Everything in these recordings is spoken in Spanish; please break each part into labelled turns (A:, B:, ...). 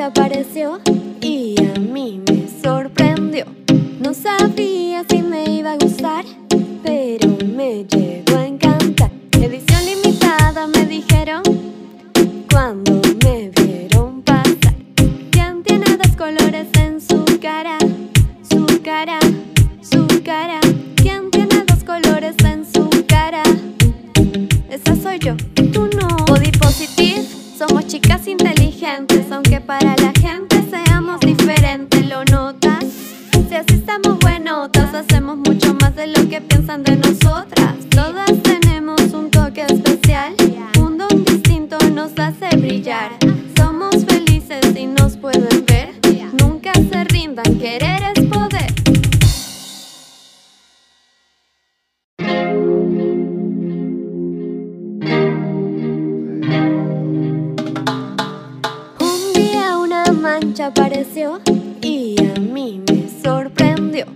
A: apareció y a mí me sorprendió. No sabía si me iba a gustar, pero me llegó a encantar. Edición limitada me dijeron cuando me vieron pasar. ¿Quién tiene dos colores en su cara? Su cara, su cara. Somos chicas inteligentes, aunque para la gente seamos diferentes, ¿lo notas? Si así estamos buenotas, hacemos mucho más de lo que piensan de nosotras. Todas tenemos un toque especial, un don distinto nos hace brillar. Mancha apareció y a mí me sorprendió.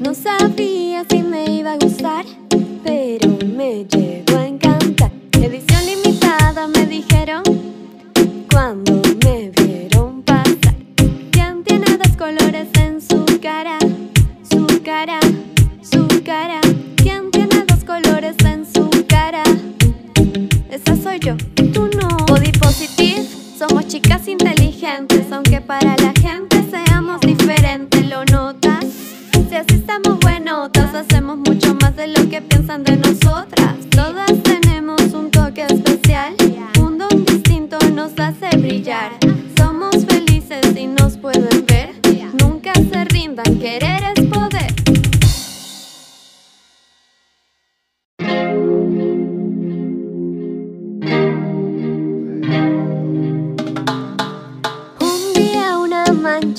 A: No sabía si me iba a gustar, pero me llegó a encantar. Edición limitada me dijeron cuando me vieron pasar. ¿Quién tiene dos colores en su cara? Su cara, su cara. ¿Quién somos chicas inteligentes, aunque para la gente seamos diferentes, ¿lo notas? Si así estamos buenotas, hacemos mucho más de lo que piensan de nosotras. Todas tenemos un toque especial, un don distinto nos hace brillar. Somos felices y nos pueden ver, nunca se rindan, querer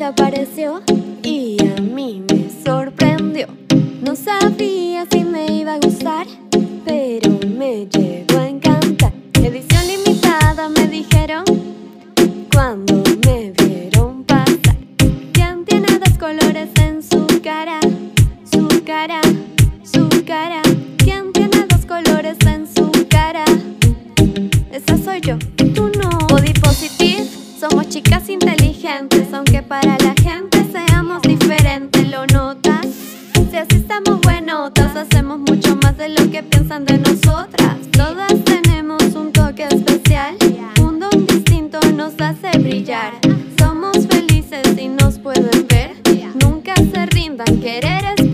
A: apareció y a mí me sorprendió. No sabía si me iba a gustar, pero me llegó a encantar. Edición limitada me dijeron cuando me vieron pasar. ¿Quién tiene dos colores en su cara? Su cara, su cara. ¿Quién tiene dos colores en su cara? Esa soy yo, tú no. Body positive, somos chicas inteligentes, aunque para la gente seamos diferentes, ¿lo notas? Si así estamos buenotas, hacemos mucho más de lo que piensan de nosotras. Todas tenemos un toque especial, un don distinto nos hace brillar. Somos felices y nos pueden ver, nunca se rindan, querer es